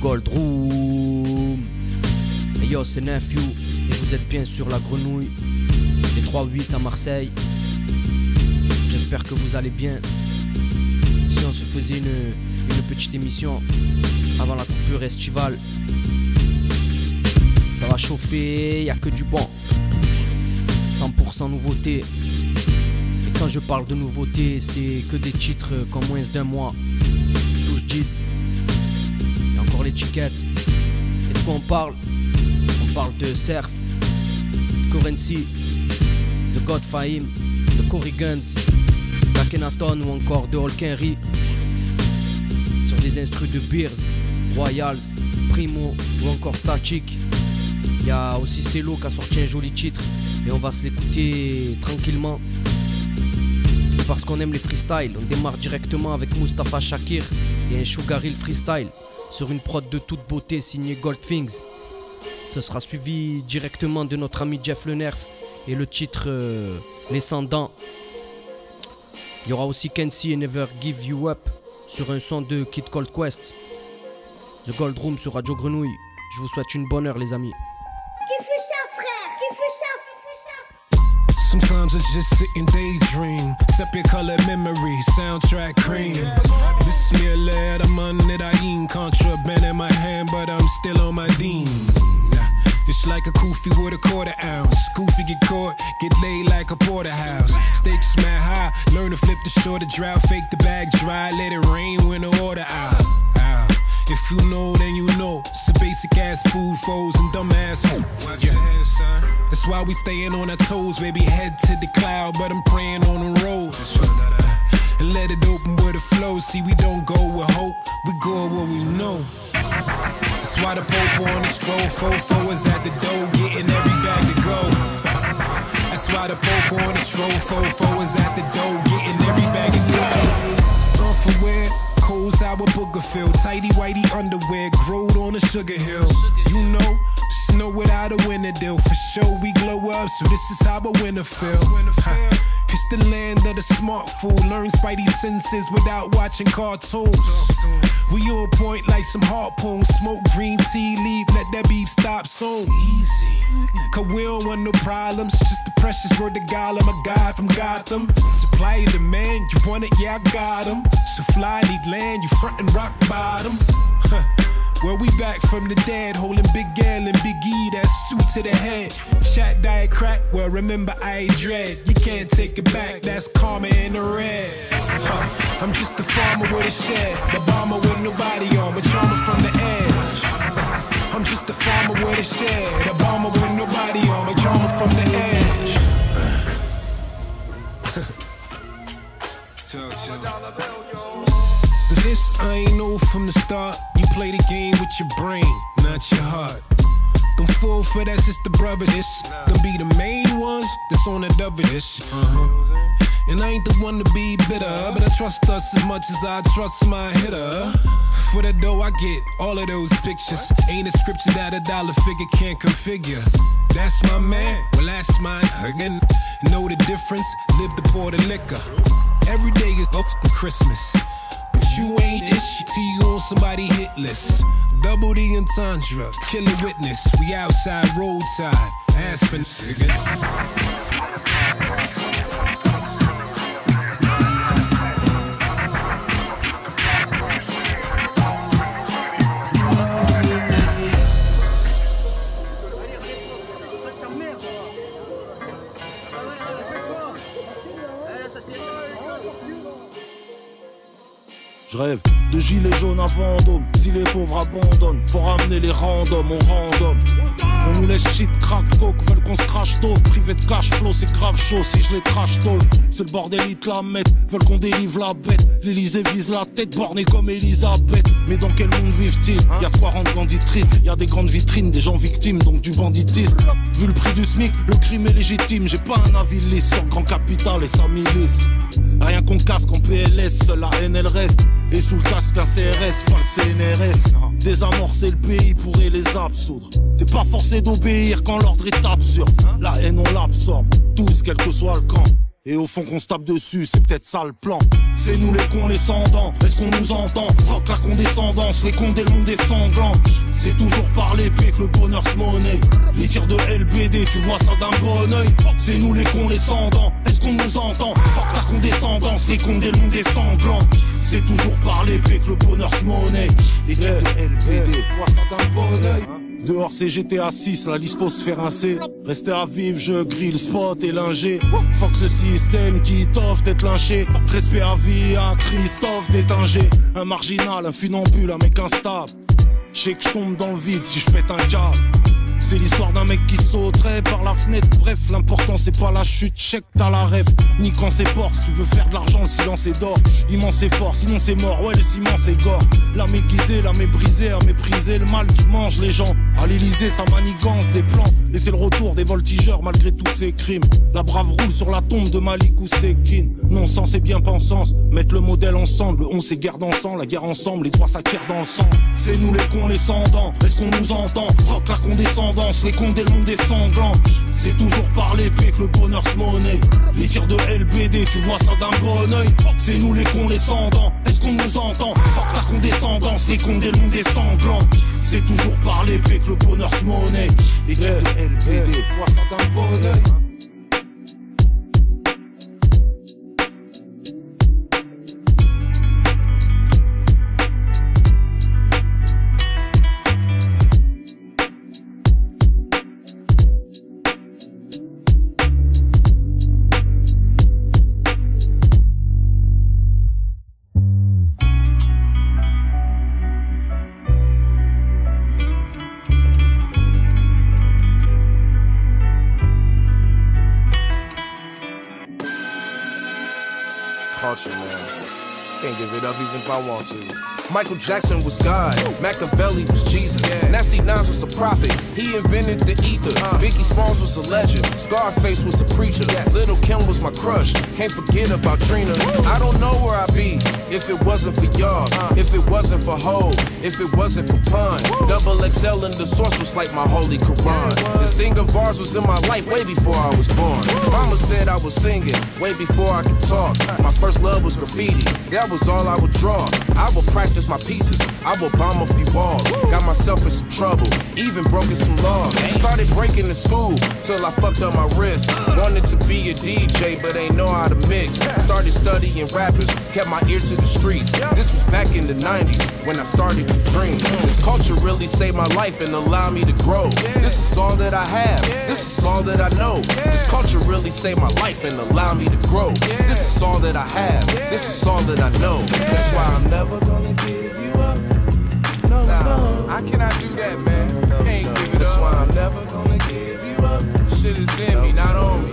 Gold yo, c'est Nephew. Et vous êtes bien sur la grenouille. Les 3-8 à Marseille. J'espère que vous allez bien. Si on se faisait une, une petite émission avant la coupure estivale. Ça va chauffer, y a que du bon. 100% nouveauté. Quand je parle de nouveauté, c'est que des titres qu'en moins d'un mois. Touche Jid. Et de quoi on parle? On parle de Surf, Currency, de Godfahim, de Cory Guns, d'Akenaton ou encore de Holkenry. Sur des instrus de Beers, Royals, Primo ou encore Static. Il y a aussi Celo qui a sorti un joli titre et on va se l'écouter tranquillement. Parce qu'on aime les freestyles, on démarre directement avec Mustafa Shakir et un Sugar Hill freestyle sur une prod de toute beauté signée Goldthings. Ce sera suivi directement de notre ami Jeff Le Nerf et le titre euh, Les Sans Dents. Il y aura aussi Kenzie et Never Give You Up sur un son de Kid Cold Quest. The Gold Room sur Radio Grenouille. Je vous souhaite une bonne heure les amis. Sometimes I just sit and daydream. Sepia color memory, soundtrack cream. Bismillah, I'm under the contraband in my hand, but I'm still on my dean. It's like a kufi with a quarter ounce. Goofy get caught, get laid like a porterhouse. Stakes mad high, learn to flip the shore shorter drought, fake the bag dry, let it rain when the order out. If you know, then you know. It's a basic ass food foes and dumb ass hoe. Yeah. That's why we staying on our toes, baby. Head to the cloud, but I'm praying on the road. Uh, and let it open with a flow. See, we don't go with hope, we go with what we know. That's why the Pope on the stroll, fofo is at the door, getting every bag to go. That's why the Pope on the stroll, fofo is at the door, getting every bag to go. Run for where? Cold sour booger feel, tighty whitey underwear, growed on a sugar hill. You know, snow without a winter deal. For sure, we glow up, so this is how a winter feel. Ha. It's the land of the smart fool. Learn spidey senses without watching cartoons. We on point like some harpoons. Smoke green tea, leave, let that beef stop soon. Easy. Cause we don't want no problems. Just the precious word of God, I'm a God from Gotham. Supply and demand, you want it, yeah, I got 'em. So fly, need land, you front and rock bottom. Huh. Well, we back from the dead, holding Big L and Big E, that's two to the head. Chat diet crack, well, remember I dread. You can't take it back, that's karma in the red. Huh. I'm just a farmer with a shed, the bomber with nobody on, but charmer from the edge. I'm just a farmer with a shed, a bomber with nobody on, but charmer from the edge. This I ain't know from the start. Play the game with your brain, not your heart. Don't fall for that, sister brother. This gonna be the main ones that's on the double this. Uh-huh. And I ain't the one to be bitter, but I trust us as much as I trust my hitter. For the dough, I get all of those pictures. Ain't a scripture that a dollar figure can't configure. That's my man, well, that's mine. Again, know the difference, live the pour the liquor. Every day is off Christmas. You ain't ish till you on somebody hit list. Double the entendre, killer witness. We outside roadside, Aspen. Je rêve de gilets jaunes à Vendôme. Si les pauvres abandonnent, faut ramener les randoms au random. On nous laisse shit, crack, coke, veulent qu'on se crache tôt. Privé de cash flow, c'est grave chaud si je les crash tôt. C'est le bordel, ils te la mettent. Veulent qu'on délivre la bête. L'Elysée vise la tête, borné comme Elisabeth. Mais dans quel monde vivent-ils? Y a de quoi rendre bandit triste. Y a des grandes vitrines, des gens victimes, donc du banditisme. Vu le prix du SMIC, le crime est légitime. J'ai pas un avis lisse sur Grand Capital et sa milice. Rien qu'on casse qu'en PLS, seule la haine elle reste. Et sous le casque d'un CRS, pas le CNRS. Désamorcer le pays pourrait les absoudre. T'es pas forcé d'obéir quand l'ordre est absurde. La haine on l'absorbe, tous quel que soit le camp. Et au fond qu'on se tape dessus, c'est peut-être ça le plan. C'est nous les sans Est-ce qu'on nous entend? Fuck la condescendance, les cons des mondes des sanglants. C'est toujours par l'épée que le bonheur se monnaie. Les tirs de LBD, tu vois ça d'un bon oeil. C'est nous les sans Est-ce qu'on nous entend? Fuck la condescendance, les cons des sanglants. C'est toujours par l'épée que le bonheur se monnaie. Les tirs de LBD, tu vois ça d'un bon oeil. Dehors c'est GTA 6, la liste se faire rincer. Rester à vivre, je grille le spot et linger. Fuck ce système qui t'offre d'être lynché. Respect à vie à Christophe détingé. Un marginal, un funambule, un mec instable. Je sais que je tombe dans le vide si je pète un câble. C'est l'histoire d'un mec qui sauterait par la fenêtre. Bref, l'important c'est pas la chute, check t'as la rêve. Ni quand c'est fort, si tu veux faire de l'argent, le silence est d'or. Immense effort, sinon c'est mort, ouais, le ciment c'est gore. La méguisée, la méprisée, à mépriser le mal qui mange les gens. À l'Elysée, ça manigance des plans. Et c'est le retour des voltigeurs malgré tous ces crimes. La brave roule sur la tombe de Malik ou Sekin. Non sens et bien pensance, mettre le modèle ensemble. On s'est guerre sang, la guerre ensemble, les trois s'acquièrent dans le sang. C'est nous les cons, les sans Est-ce qu'on nous entend? Fuck la condescendance les comptes des mondes des sanglants. C'est toujours par l'épée que le bonheur se monnaie. Les tirs de LBD, tu vois ça d'un bon oeil. C'est nous les cons, les sandants. Est-ce qu'on nous entend? Fuck ta condescendance, les comptes des mondes des sanglants. C'est toujours par l'épée que le bonheur se monnaie. Les tirs de LBD, tu vois ça d'un bon oeil. Michael Jackson was God, Machiavelli was Jesus. Nasty Nas was a prophet, he invented the ether. Biggie Smalls was a legend, Scarface was a preacher. Little Kim was my crush, can't forget about Trina. I don't know where I'd be if it wasn't for y'all, if it wasn't for Ho, if it wasn't for Pun. Double XL in the source was like my holy Quran. This thing of ours was in my life way before I was born. Mama said I was singing way before I could talk. My first love was graffiti, that was all I would draw. I would practice my pieces. I will bomb a few walls. Got myself in some trouble, even broken some laws. Started breaking the school till I fucked up my wrist. Wanted to be a DJ, but ain't know how to mix. Started studying rappers, kept my ear to the streets. This was back in the 90s when I started to dream. This culture really saved my life and allowed me to grow. This is all that I have, this is all that I know. This culture really saved my life and allowed me to grow. This is all that I have, this is all that I know. That's why I'm never gonna give you up. No, no. I cannot do that, man. Can't give it That's up. why I'm never gonna give you up. Shit is in me, not on me.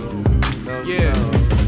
Yeah.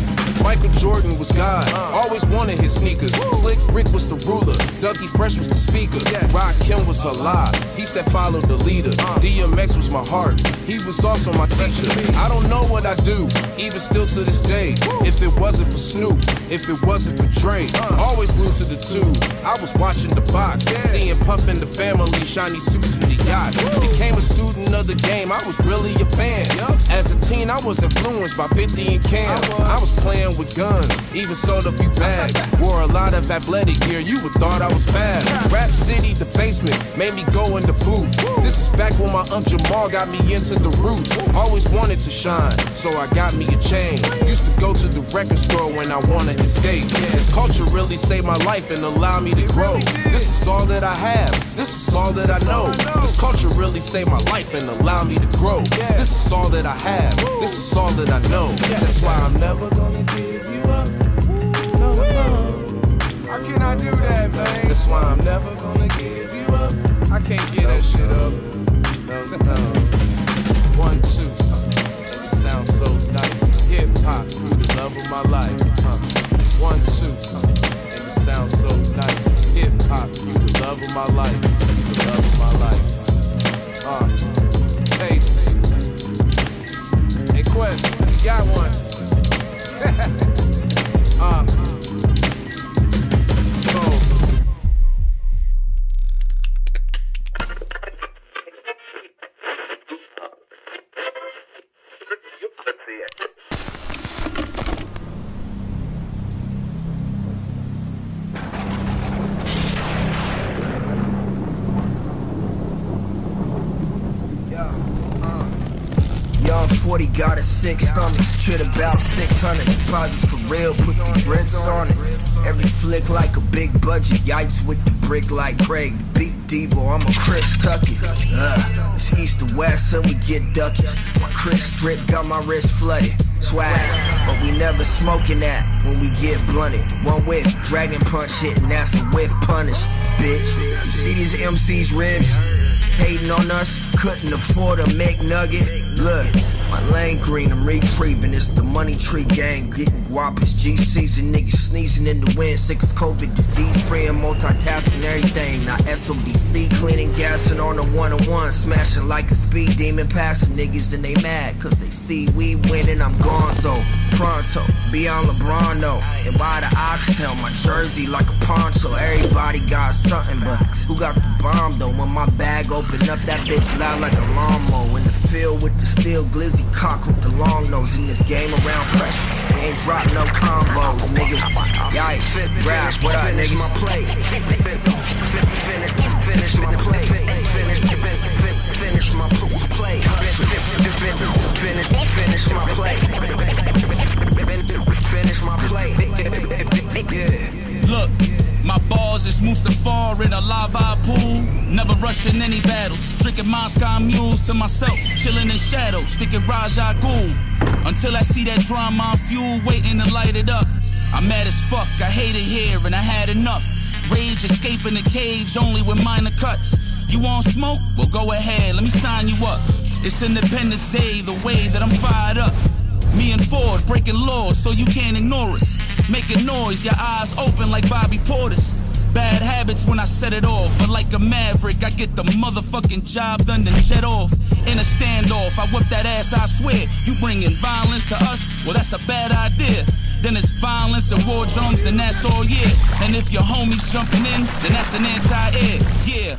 Michael Jordan was God. Always wanted his sneakers. Slick Rick was the ruler. Dougie Fresh was the speaker. Rakim was alive. He said follow the leader. DMX was my heart. He was also my teacher. I don't know what I do, even still to this day. If it wasn't for Snoop, if it wasn't for Dre, always glued to the tube. I was watching the box, seeing Puff and the family, shiny suits and the yachts. Became a student of the game. I was really a fan. As a teen, I was influenced by 50 and Cam. I was playing with guns, even sold a few bags. Wore a lot of athletic gear, you would thought I was fast. Rap City, the basement, made me go in the booth. This is back when my Unc Jamal got me into the roots. Always wanted to shine, so I got me a chain. Used to go to the record store when I wanted to escape. This culture really saved my life and allowed me to grow. This is all that I have, this is all that I know. This culture really saved my life and allowed me to grow. This is all that I have, this is all that I know. That's why I'm never gonna give you up. No, no. I do that, man? That's why I'm never gonna give you up. I can't get that shit up. No, no. One, two. It sounds so nice. Hip hop, you the love of my life. One, two. And it sounds so nice. Hip hop, you the love of my life. The love of my life. Uh, pages. Hey, Quest, you got one. Uh, brick like Craig. Beat Debo, I'm a Chris Tucky. Uh, it's east to west, so we get duckies. My Chris drip got my wrist flooded. Swag, but we never smoking that when we get blunted. One whiff, dragon punch hitting, that's a whiff punish, bitch. You see these MC's ribs? Hating on us, couldn't afford a McNugget. Look, lane green, I'm retrieving. It's the money tree gang, getting guapas. G season, niggas sneezing in the wind. Six COVID disease free and multitasking everything. Now SODC, cleaning, gassing on the one on one. Smashing like a speed demon, passing niggas and they mad. Cause they see we winning, I'm gone so pronto. Beyond LeBron though. And by the oxtail, my jersey like a poncho. Everybody got something, but who got the bomb though? When my bag open up, that bitch loud like a lawnmower. In the field with the steel glizzy cock with the long nose. In this game around pressure, they ain't drop no combos, nigga. Yikes, grass, what up, nigga? my plate. Finish, finish. Finish, Drinking Moscow mules to myself. Chilling in shadows. Sticking Ra's al Ghul. Until I see that drama fuel waiting to light it up. I'm mad as fuck. I hate it here and I had enough. Rage escaping the cage only with minor cuts. You want smoke? Well, go ahead. Let me sign you up. It's Independence Day, the way that I'm fired up. Me and Ford breaking laws so you can't ignore us. Making noise, your eyes open like Bobby Porter's. Bad habits when I set it off. But like a maverick, I get the motherfucking job done, then jet off. In a standoff, I whip that ass, I swear. You bringing violence to us? Well, that's a bad idea. Then it's violence and war drums, and that's all, yeah. And if your homies jumping in, then that's an anti-air, yeah.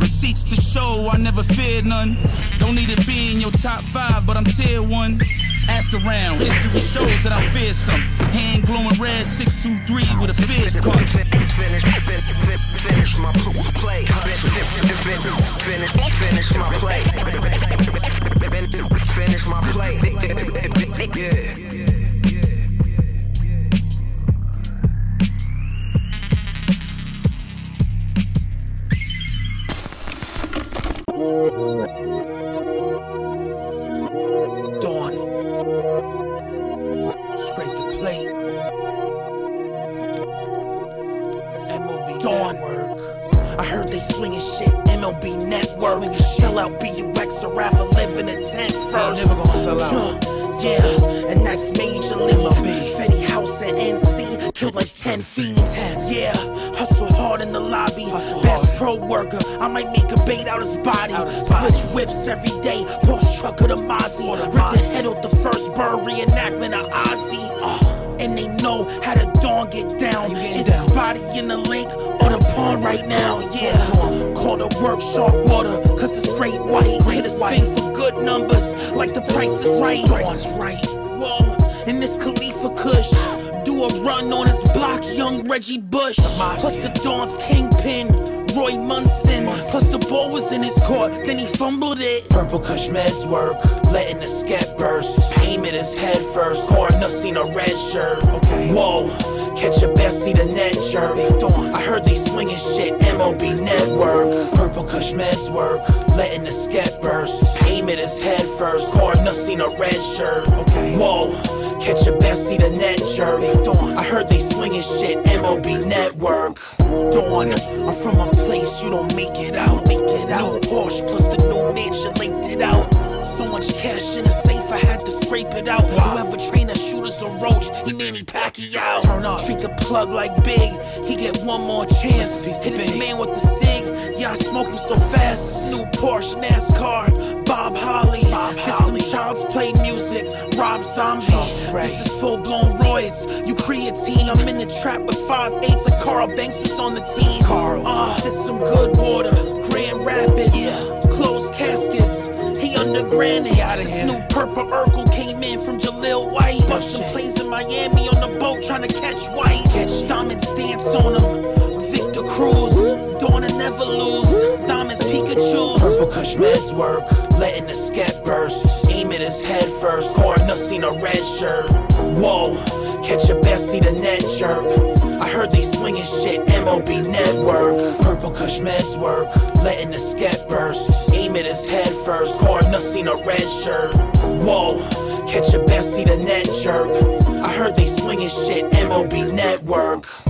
Receipts to show, I never feared none. Don't need to be in your top five, but I'm tier one. Ask around, history shows that I'm fearsome. Hand glowing red, 623 with a fierce punch. Finish, finish, finish my play. Finish, finish my play. Finish my play. Yeah. MLB Network. Sell out BUX or rather live in a tent first. Never gonna sell out. Yeah, and that's Major League. Fetty House and NC killed like 10 fiends. Yeah, hustle hard in the lobby. Best pro worker, I might make a bait out his body. Switch whips every day, Porsche truck of the Mozzie. Rip the head off the first bird reenactment of Ozzy. Uh, and they know how the dawn get down. Is his body in the lake or the pond right now? Yeah, call the work shark water, cause it's great white. Hit a spin for good numbers, like the price is right. Price is right. Whoa, and this Khalifa Kush. Do a run on his block, young Reggie Bush. Plus the Dawn's kingpin, Roy Munson. Plus the ball was in his court, then he fumbled it. Purple Kush meds work, letting the scat burst. At his head first, corner seen a red shirt. Okay. Whoa, catch a best, see the net jerk. I heard they swinging shit, MOB Network. Purple Kush meds work, letting the scat burst. Aim at his head first, corner seen a red shirt. Okay. Whoa. Catch a best, see the net jerk. I heard they swinging shit, MOB Network. Dawn, I'm from a place you don't make it out. Make it out. Porsche plus the new mansion linked it out. So much cash in the safe, I had to scrape it out. Whoever trained that shooters a roach, he made Manny Pacquiao. Turn up. Treat the plug like big, he get one more chance. Hit this man with the sig, yeah, I smoke him so fast. New Porsche, NASCAR, Bob Holly. This some child's play music, Rob Zombie. This is full blown roids. You creatine, I'm in the trap with five eights like Carl Banks was on the team. Carl. Uh, this some good water, Grand Rapids. Yeah. Closed caskets underground. This new purple Urkel came in from Jaleel White. Bustin' plays in Miami on the boat trying to catch white. Catch Diamonds dance on him. Victor Cruz. Dawn and never lose. Diamonds Pikachu. Purple Kush meds work. Letting the sket burst. Aim at his head first. Corner seen a red shirt. Whoa. Catch a best, seat the net jerk. I heard they swinging shit, MOB network. Purple Kush meds work, letting the sket burst demon his head first. Coroner seen a red shirt. Whoa, catch a best, see the net jerk. I heard they swinging shit, MLB Network.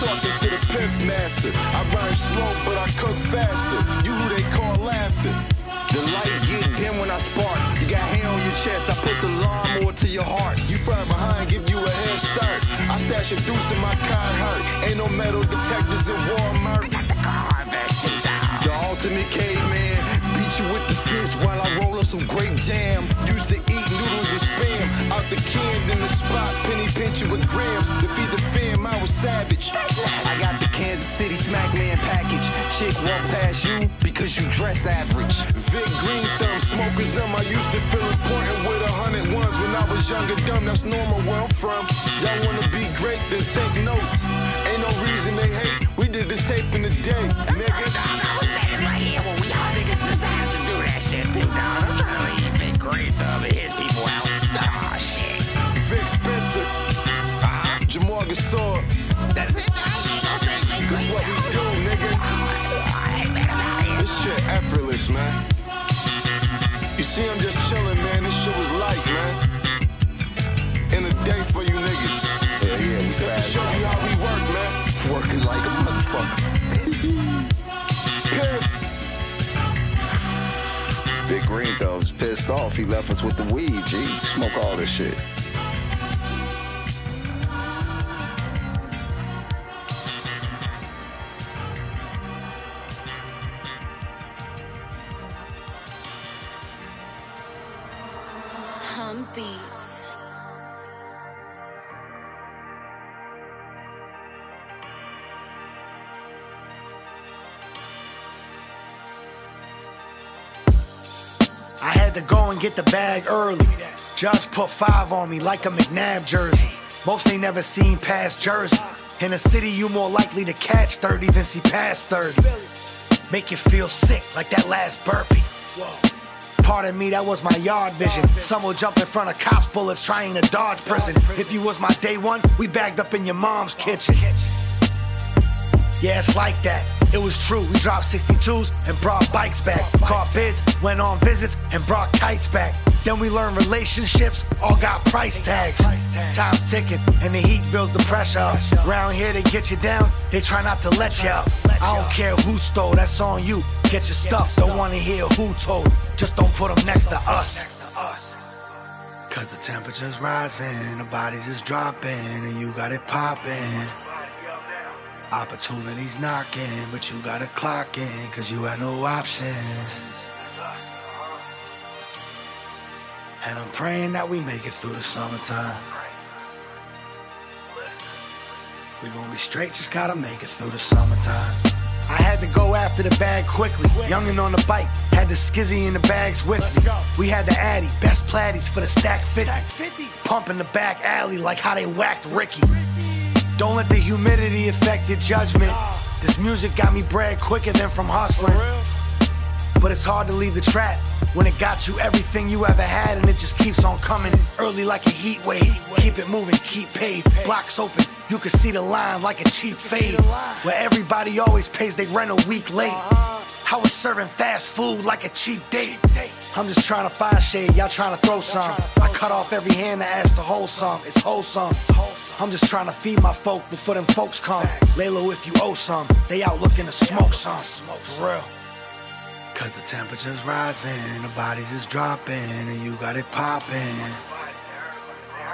talking to the piff master. I rhyme slow, but I cook faster. You who they call laughter. The light get dim when I spark. You got hair on your chest, I put the lawnmower to your heart. You find behind, give you a head start. I stash a deuce in my Carhartt. Ain't no metal detectors in Walmart. The ultimate caveman you with the fist while I roll up some great jam. Used to eat noodles and spam out the can in the spot. Penny pinching with grams to feed the fam. I was savage. I got the Kansas City Smack Man package. Chick walk past you because you dress average. Vic Green Thumb smokers them. I used to feel important with a hundred ones when I was younger dumb. That's normal where I'm from. Y'all wanna be great? Then take notes. Ain't no reason they hate. We did this tape in the day, nigga. sword. That's it. That's what we do, nigga. This shit effortless, man. You see, I'm just chilling, man. This shit was light, man. In a day for you niggas. Yeah, yeah, we got to show you how we work, man. Working like a motherfucker. Big Green Thumb's pissed off. He left us with the weed, G. Smoke all this shit. and get the bag early. Judge put five on me like a McNabb jersey. Most ain't never seen past Jersey. In a city, you more likely to catch 30 than see past 30. Make you feel sick like that last burpee. Pardon me, that was my yard vision. Some will jump in front of cops' bullets trying to dodge prison. If you was my day one, we bagged up in your mom's kitchen. Yeah, it's like that. It was true, we dropped 62s and brought bikes back. Caught bids, went on visits, and brought kites back. Then we learned relationships all got price tags. Time's ticking, and the heat builds the pressure up. Round here, they get you down, they try not to let you out. I don't care who stole, that's on you. Get your stuff, don't wanna hear who told. Just don't put them next to us. Cause the temperature's rising, the body's just dropping, and you got it popping. Opportunities knocking, but you gotta clock in, cause you had no options. And I'm praying that we make it through the summertime. We gonna be straight, just gotta make it through the summertime. I had to go after the bag quickly. Youngin' on the bike, had the skizzy in the bags with me. We had the Addy, best platties for the stack 50. Pumping the back alley like how they whacked Ricky. Don't let the humidity affect your judgment. This music got me bread quicker than from hustling. But it's hard to leave the trap when it got you everything you ever had and it just keeps on coming early like a heat wave. Keep it moving, keep paid. Blocks open, you can see the line like a cheap fade. Where everybody always pays they rent a week late. I was serving fast food like a cheap date. I'm just trying to find shade, y'all trying to throw some. I cut off every hand to ask to hold some. It's wholesome. I'm just trying to feed my folk before them folks come. Laylo, if you owe some, they out looking to smoke some. For real. Cause the temperature's rising, the bodies is dropping, and you got it popping.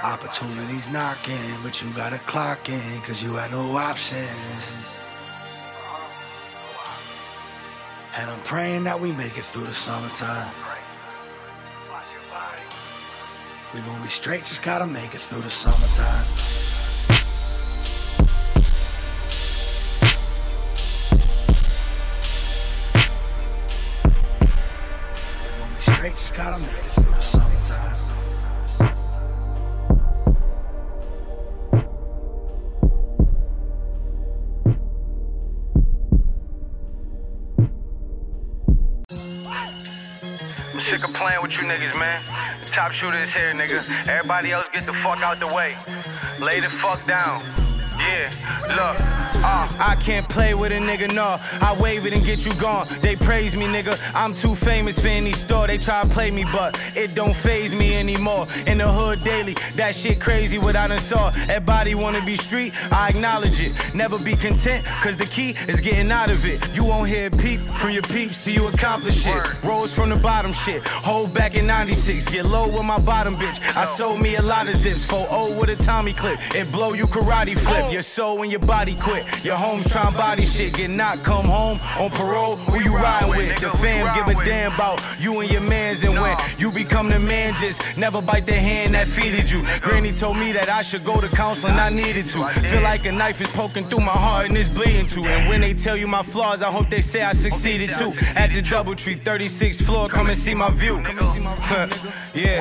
Opportunities knocking, but you gotta clock in, cause you had no options. And I'm praying that we make it through the summertime. We gonna be straight, just gotta make it through the summertime. Gotta make it through the summertime. I'm sick of playing with you niggas, man. Top shooter is here, nigga. Everybody else get the fuck out the way. Lay the fuck down. Yeah, look. Uh, I can't play with a nigga, no. I wave it and get you gone. They praise me, nigga. I'm too famous for any store. They try to play me, but it don't phase me anymore. In the hood daily, that shit crazy what I done saw. Everybody wanna be street, I acknowledge it. Never be content, cause the key is getting out of it. You won't hear a peep from your peeps till you accomplish it. Rose from the bottom shit. Hold back in 96, get low with my bottom bitch. I sold me a lot of zips, 4 with a Tommy clip. It blow you karate flip. Your soul and your body quit. Your homes trying body shit. Get knocked, come home on parole. Who you riding with? The fam give a damn about you and your mans. And when you become the man, just never bite the hand that feeded you. Granny told me that I should go to counseling, I needed to. Feel like a knife is poking through my heart and it's bleeding too. And when they tell you my flaws, I hope they say I succeeded too. At the Doubletree, 36th floor, come and see my view. yeah.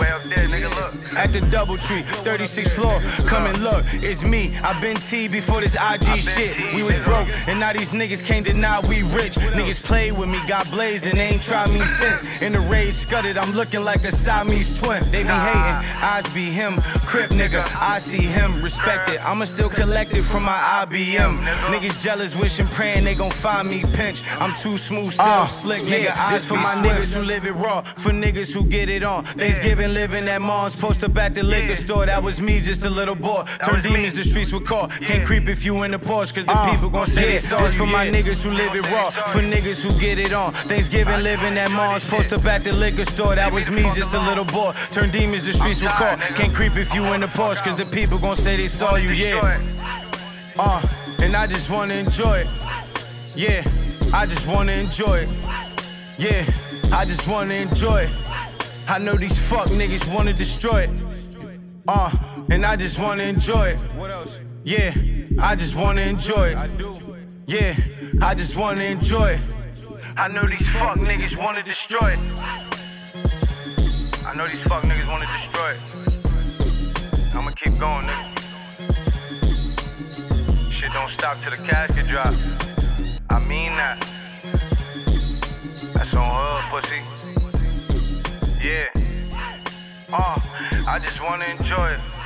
At the Doubletree, 36th floor, come and look. It's me. I've been Before this IG shit. We was broke, and now these niggas can't deny we rich. Niggas played with me, got blazed, and they ain't tried me since. In the rage scudded, I'm looking like a Siamese twin. They be hating, eyes be him, crip nigga. I see him, respect it. I'ma still collect it from my IBM. Niggas jealous, wishing, praying they gon' find me pinch. I'm too smooth, self slick, nigga. Eyes for my niggas who live it raw, for niggas who get it on. Thanksgiving living at mom's, post up at the liquor store. That was me, just a little boy. Turn demons, the streets would call. Can't creep if you in the Porsche, cause the people gon' say they saw This for my niggas who live it raw, for niggas who get it on. Thanksgiving living at mom's, post up at the liquor store. That was me, just a little boy. Turn demons, the streets would call. Can't creep if you in the Porsche, cause the people gon' say they saw you, yeah. Uh, and I just wanna enjoy it. Yeah, I just wanna enjoy it. Yeah, I just wanna enjoy it. I know these fuck niggas wanna destroy it. Uh, and I just wanna enjoy it. What else? Yeah, I just wanna enjoy it. Yeah, I just wanna enjoy it. I know these fuck niggas wanna destroy it. I know these fuck niggas wanna destroy it. I'ma keep going, nigga. Shit don't stop till the casket drop. I mean that. That's on hood, pussy. Yeah. Oh, I just wanna enjoy it.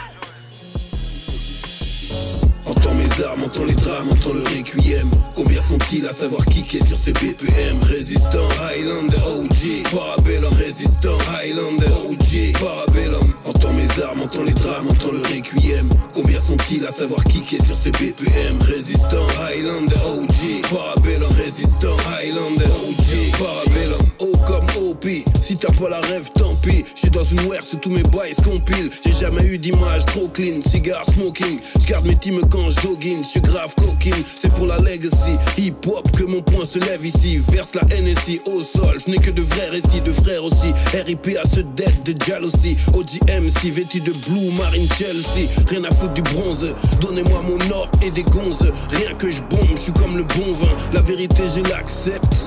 Entends mes armes, entends les drames, entends le requiem. Combien sont-ils à savoir kicker sur ces BPM Résistant, Highlander, OG Parabellum, résistant, Highlander, OG Parabellum. Entends mes armes, entends les drames, entends le requiem. Combien sont-ils à savoir kicker sur ces BPM Résistant, Highlander, dans une ware, tous mes bails compile. J'ai jamais eu d'image trop clean, cigare smoking. J'garde mes teams quand j'doggine, j'suis grave coquine. C'est pour la legacy, hip hop que mon point se lève ici. Verse la NSI au sol, je n'ai que de vrais récits, de frères aussi. RIP à ce dead de jalousie. OGMC vêtu de blue marine Chelsea. Rien à foutre du bronze, donnez-moi mon or et des gonzes. Rien que je bombe, je suis comme le bon vin. La vérité, je l'accepte.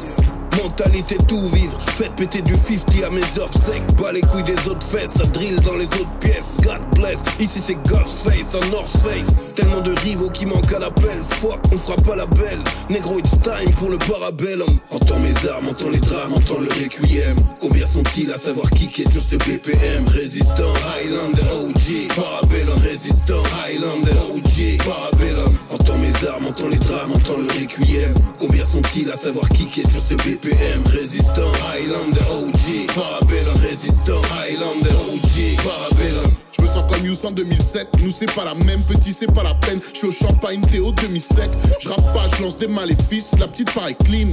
Mentalité tout vivre, faites péter du 50 à mes obsèques. Pas les couilles des autres fesses, ça drill dans les autres pièces. God bless, ici c'est God's face, un North Face. Tellement de rivaux qui manquent à l'appel. Fuck, on fera pas la belle. Negro, it's time pour le parabellum. Entends mes armes, entends les drames, entends le requiem. Combien sont-ils à savoir qui est sur ce BPM Résistant, Highlander, OG. Parabellum, résistant, Highlander, OG. Parabellum. Entends mes armes, entends les drames, entends le requiem. Combien sont-ils à savoir qui est sur ce BPM Résistant, Highlander, OG. Parabellum, résistant, Highlander, OG. Parabellum. Je me sens comme Youss en 2007. Nous, c'est pas la même, petit, c'est pas la peine. Je suis au champagne, Théo demi-sec. Je rappe pas, je lance des maléfices. La petite paraît clean.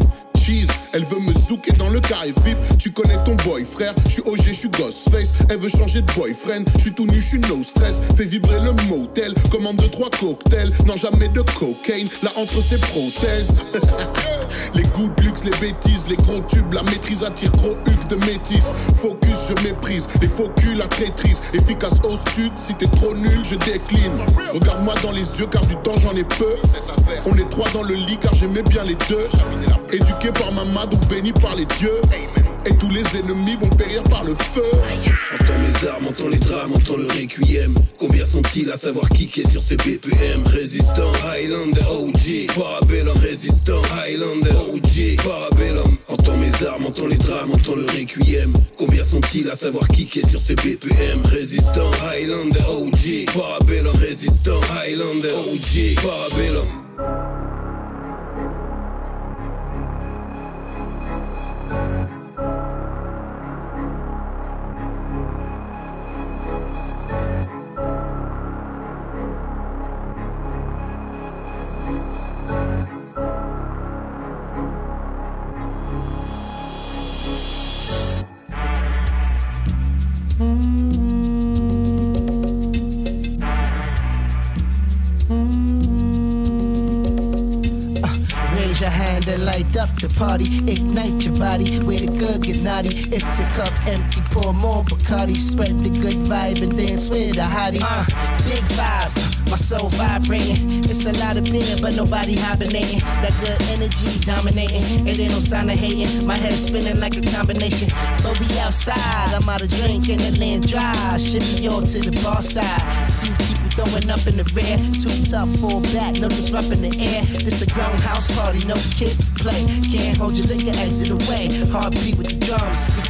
Elle veut me zouker dans le carré VIP. Tu connais ton boy, frère. Je suis OG, je suis Ghostface. Elle veut changer de boyfriend. Je suis tout nu, je suis no stress. Fais vibrer le motel. Commande deux, trois cocktails. Non, jamais de cocaine. Là, entre ses prothèses. les goûts de luxe, les bêtises, les gros tubes. La maîtrise attire gros huc de métis. Focus, je méprise. Les faux culs, la traîtrise. Efficace au stud. Si t'es trop nul, je décline. Regarde-moi dans les yeux, car du temps j'en ai peu. On est trois dans le lit, car j'aimais bien les deux. Éduqué par ma madou, béni par les dieux. Et tous les ennemis vont périr par le feu. Entends mes armes, entends les drames, entends le requiem. Combien sont-ils à savoir qui est sur ces BPM Résistant, Highlander, OG. Parabellum, résistant, Highlander, OG. Parabellum. Entends mes armes, entends les drames, entends le requiem. Combien sont-ils à savoir qui est sur ces BPM Résistant, Highlander, OG. Parabellum, résistant, Highlander, OG. Parabellum. Party. Ignite your body with a good get naughty. If your cup empty, pour more Bacardi. Spread the good vibe and dance with a hottie. Uh, big vibes, my soul vibrating. It's a lot of beer, but nobody hibernating. That good energy dominating. It ain't no sign of hating. My head spinning like a combination. But we outside, I'm out of drink and the land dry. Shimmy all to the bar side. Few people throwing up in the rear. Too tough, fall back, no disrupt in the air. This a grown house party, no kids play. Can't hold your liquor, exit away. Heartbeat with the drums,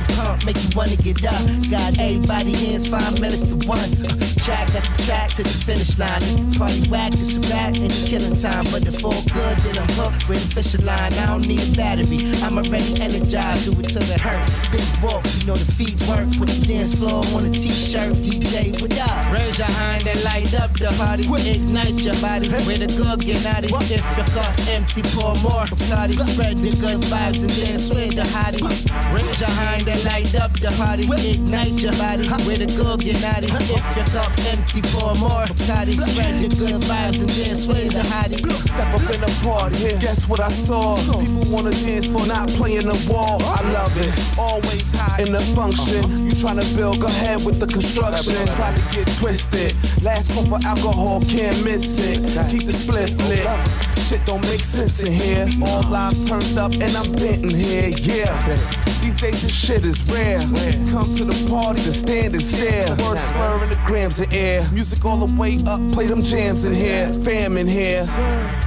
make you wanna get up. Got everybody hands, five minutes to one. Uh, track the track to the finish line. Party whack, it's a rap and the killing time. But if all good, then I'm hooked with the fishing line. I don't need a battery, I'm already energized. Do it till it hurt. Big walk, you know the feet work. Put the dance floor on a t-shirt. DJ, what up? Raise your hand and light up the party. Ignite your body with a good get naughty. If your cup empty, pour more Bacardi. Spread the good vibes and dance with the hottie. Raise your hand and light up the party. Ignite your body with a good get naughty. If your cup empty, pour more Bacardi. Spread the good vibes and dance with the hottie. Step up in the party, guess what I saw? People wanna dance for not playing the wall. I love it. Always high in the function. You tryna build, go ahead with the construction. Try to get twisted. Last cup of alcohol, can't miss it. Keep the split lit. Shit don't make sense in here. All live turned up and I'm bent in here. Yeah. These days this shit is rare. Just come to the party to stand and stare. Word slurring the grams in air. Music all the way up, play them jams in here. Fam in here.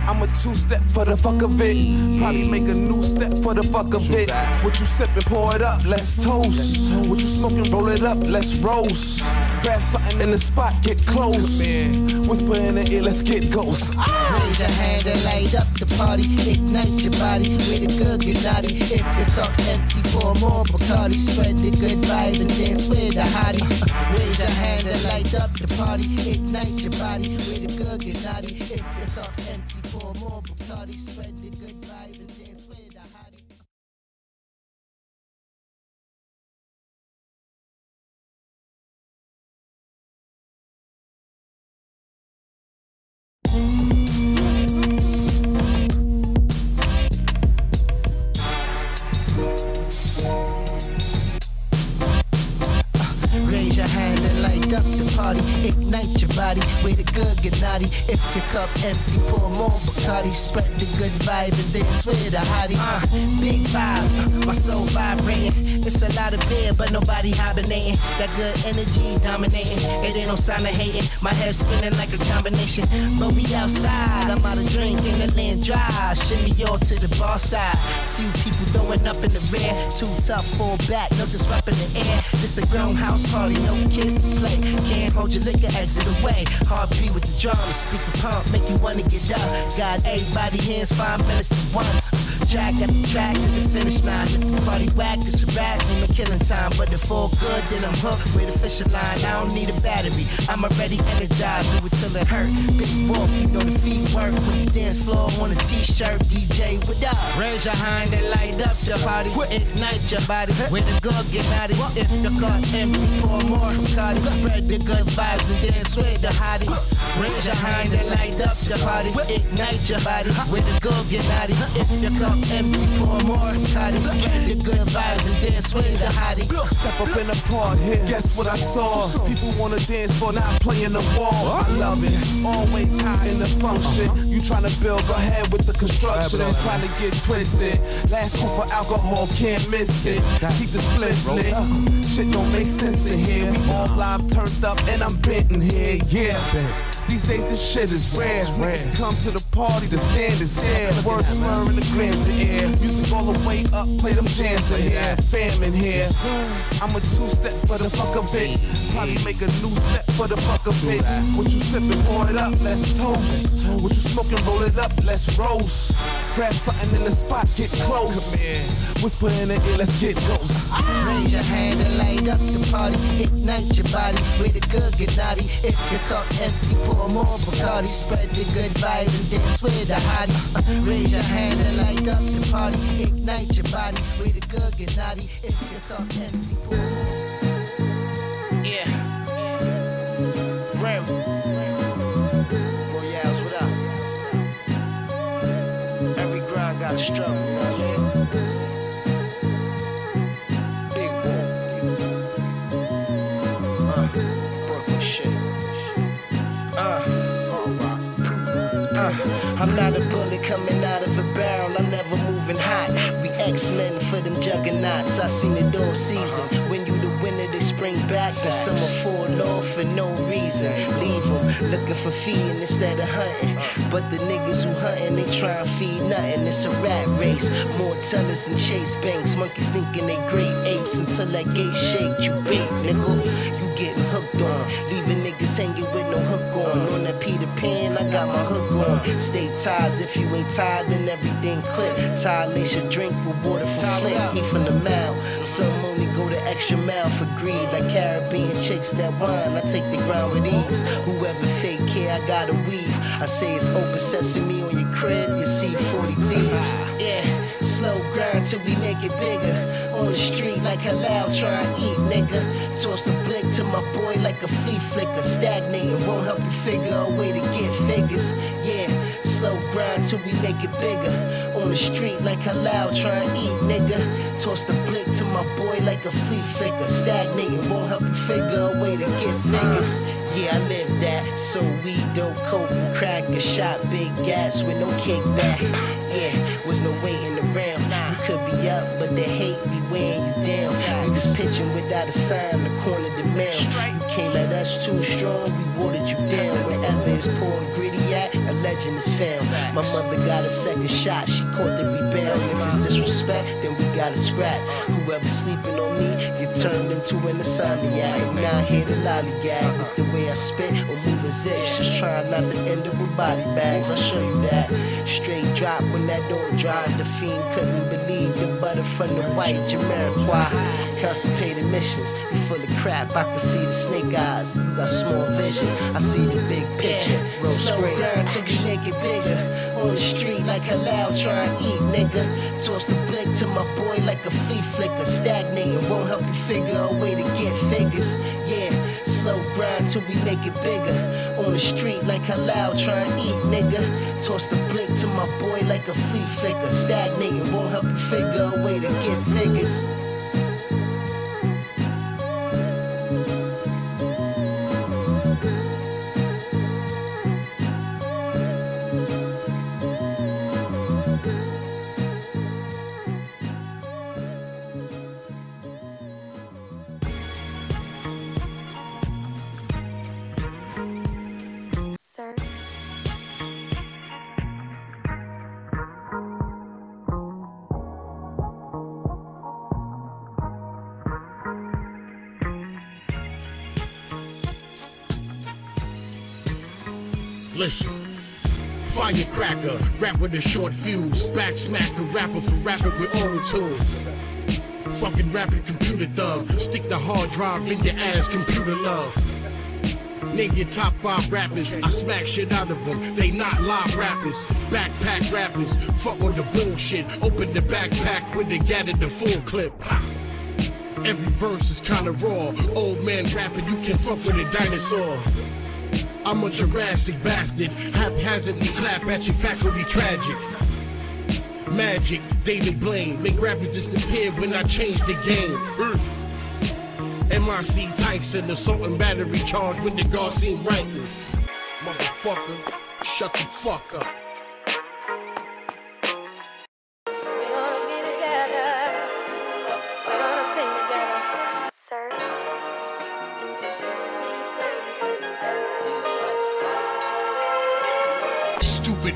I'm a two step for the fuck of it. Probably make a new step for the fuck of it. What you sippin', pour it up, let's toast. What you smoking, roll it up, let's roast. Grab something in the spot, get close. Whisper in the ear, let's get ghosts. Raise your hand and light up the party. Ignite your body with a good get naughty. If your cup empty, pour more Bacardi. Spread the good vibes and dance with a hottie. Raise your hand and light up the party. Ignite your body with a good naughty. If your cup empty, pour more Bacardi. Spread the empty, pour more Bacardi. Spread the good vibe and dance with a hottie. Uh, big vibe, my soul vibrating. It's a lot of beer, but nobody hibernating. That good energy dominating. It ain't no sign of hating. My head spinning like a combination. But we outside, I'm out of drink in the land dry. Shimmy off to the bar side. Few people throwing up in the rear. Too tough, fall back, no disrupt in the air. This a grown house party, no kids to play. Can't hold your liquor, exit away. Heartbeat with the drums, speaker pump, make you wanna get up. Got everybody hands, five minutes to one. Track after track to the finish line. The party whack, it's a rap, ain't no killing time. But if all good, then I'm hooked with the fishing line. I don't need a battery, I'm already energized. Do it till it hurt. Big walk, you know the feet work. When you dance floor on a t-shirt, DJ, what up? Raise your hand and light up the party. Ignite your body with a good get naughty. If your cup empty, pour more Bacardi. Spread the good vibes and dance with the hottie. Raise your hand and light up the party. Ignite your body with a good get naughty. If your cup empty, pour more Bacardi. Spread the good vibes and dance with the hottie. Step up in the park here. Guess what I saw? People wanna dance for not playing the ball. I love it. Always high in the function. Uh-huh. You tryna build, go ahead with the construction. And trying to get twisted. Last call for alcohol, can't miss it. Keep the split lit. Shit don't make sense in here. We all uh-huh. live turned up and I'm bent in here. Yeah. These days this shit is rare. Come to the party, the stand is there. Words slurring the grams in. Music all the way up, play them jams in here. Fam in here. I'm a two-step for the fuck of it. Probably make a new step for the fuck of it. What you sippin', pour it up, let's toast. What you smoking, roll it up, let's roast. Grab something in the spot, get close. Whisper in the ear, let's get close. Raise your hand and light up the party. Ignite your body with a good get naughty. If your cup empty, pour more Bacardi. Spread the good vibe and dance with the hottie. Uh, Raise your hand up the party. Ignite your body with a good get naughty. Yeah. Rim. Royales, what up? Every grind got a struggle, I'm not a bullet coming out of a barrel. I'm never moving hot. We X-Men for them juggernauts. I seen it all season. When you the winner, they spring back and summer fall off for no reason. Leave them looking for feeding instead of hunting. But the niggas who hunting, they try and feed nothing. It's a rat race. More tellers than Chase Banks. Monkeys thinking they great apes until that gate shake. You bait, nigga. You getting hooked on. Leaving niggas hanging with no hook on. On that Peter Pan, I got my hook on. Stay ties if you ain't tied, then everything clip. Tie lace your drink with water from Flint. He from the mouth. Some only go the extra mile for greed. Like Caribbean chicks that wine, I take the ground with ease. Whoever fake care, I gotta weave. I say it's open sesame on your crib, you see 40 thieves. Ah. Yeah, slow grind till we make it bigger. On the street like halal, try and eat, nigga. Toss the blick to my boy like a flea flicker. Stagnating won't help you figure a way to get figures. Yeah, slow grind till we make it bigger. On the street like halal, try and eat, nigga. Toss the blick to my boy like a flea flicker. Stagnating won't help you figure a way to get figures. Yeah, I live that. So we don't cope, crack a shot, big gas with no kickback. Yeah, was no waiting around. Could be up, but the hate be weighing you down. Pitching without a sign, the corner the mail. Too strong, we watered you down. Wherever it's poor and gritty at, a legend is found. My mother got a second shot, she caught the rebound. If it's disrespect, then we gotta scrap. Whoever sleeping on me, get turned into an insomniac. I'm not here to lollygag the way I spit or move a zip. Just trying not to end up with body bags, I'll show you that. Straight drop when that door drive. The fiend couldn't believe the butter from the white Jamiroquai. Constipated missions, you full of crap. I can see the snake eyes, you got small vision. I see the big picture. Roll grind till we make it bigger. On the street like halal, try and eat, nigga. Toss the blick to my boy like a flea flicker. Stagnating won't help you figure a way to get figures. Yeah, slow grind till we make it bigger. On the street like halal, try and eat, nigga. Toss the blick to my boy like a flea flicker. Stagnating won't help you figure a way to get figures. Firecracker, rap with a short fuse. Back smacker, rapper for rapping with oral tools. Fucking rapping computer thug. Stick the hard drive in your ass, computer love. Name your top five rappers. I smack shit out of them. They not live rappers. Backpack rappers. Fuck on the bullshit. Open the backpack when they gather the full clip. Every verse is kinda raw. Old man rapping, you can fuck with a dinosaur. I'm a Jurassic bastard. Haphazardly clap at your faculty tragic. Magic, David Blaine. Make rappers disappear when I change the game. Uh. MRC Tyson, assault and battery charge when the guard seem right. Motherfucker, shut the fuck up.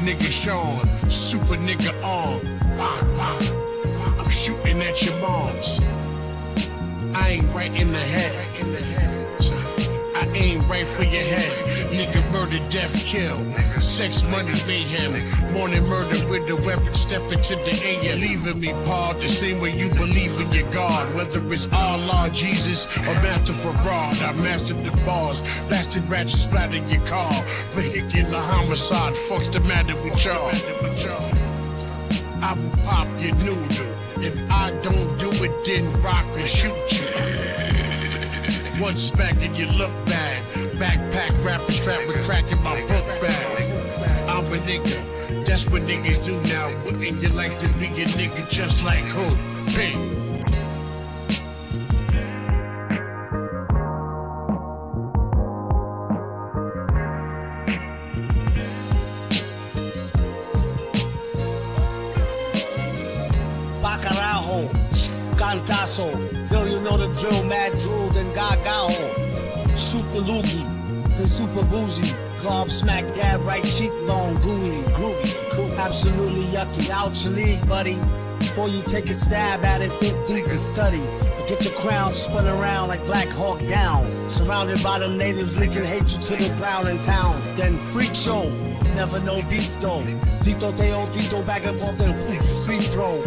Nigga Sean, super nigga on. I'm shooting at your moms. I ain't right in the head. I aim right for your head. Nigga murder, death, kill. Sex, money, mayhem. Morning murder with the weapon. Step into the air. Leaving me paused the same way you believe in your God. Whether it's Allah, Jesus, or Master Farad. I mastered the bars. Blasted ratchet splattered your car. Vehicular homicide. Fuck's the matter with y'all? I will pop your noodle. If I don't do it, then rock and shoot you. One smack and you look bad. Backpack rapper strapped with crack in my book bag. I'm a nigga, that's what niggas do now. Wouldn't you like to be a nigga just like who? P. The loogie, then super bougie. Glob smack dab right cheekbone, gooey, groovy, cool. Absolutely yucky, out your league, buddy. Before you take a stab at it, think deep and study. But get your crown spun around like Black Hawk down. Surrounded by the natives licking hatred to the ground in town. Then freak show, never know beef though. Tito Teo, Tito back and forth and street throw.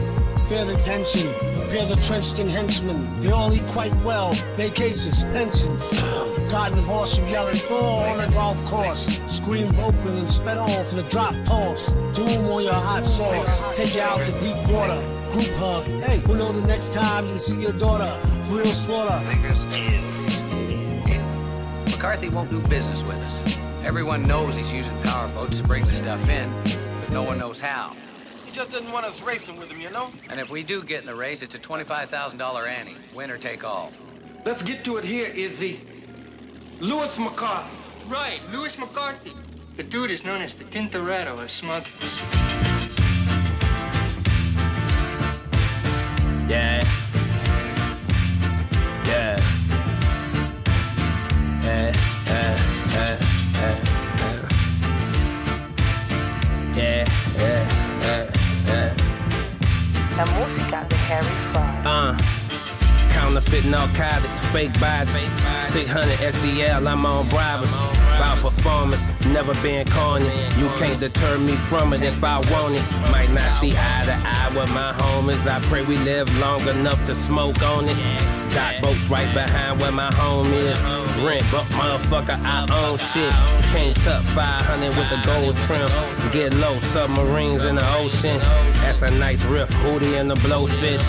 Feel the tension, prepare the trenched in henchmen. They all eat quite well, vacations, pensions. Garden horse from yelling fall on the golf course. Scream broken and sped off in a drop pause. Doom on your hot sauce, take you out to deep water. Group hug, hey, who know the next time you see your daughter? Real slaughter. McCarthy won't do business with us. Everyone knows he's using powerboats to bring the stuff in, but no one knows how. He just didn't want us racing with him, you know? And if we do get in the race, it's a $25,000 ante. Winner take all. Let's get to it here, Izzy. Lewis McCarthy. Right, Lewis McCarthy. The dude is known as the Tintoretto of smugglers. Yeah. Yeah. Yeah, yeah, yeah, yeah, yeah. Yeah, yeah, yeah, yeah. La música de Harry Fraud. Uh. Counterfeit narcotics, fake bodies. 600 SEL, I'm on bribers. About performance, never been corny. You can't deter me from it if I want it. Might not see eye to eye with my homies. I pray we live long enough to smoke on it. Dock boats right behind where my home is. Rent, but motherfucker, I own shit. Can't tuck 500 with the gold trim. Get low, submarines in the ocean. That's a nice riff, hootie and the blowfish.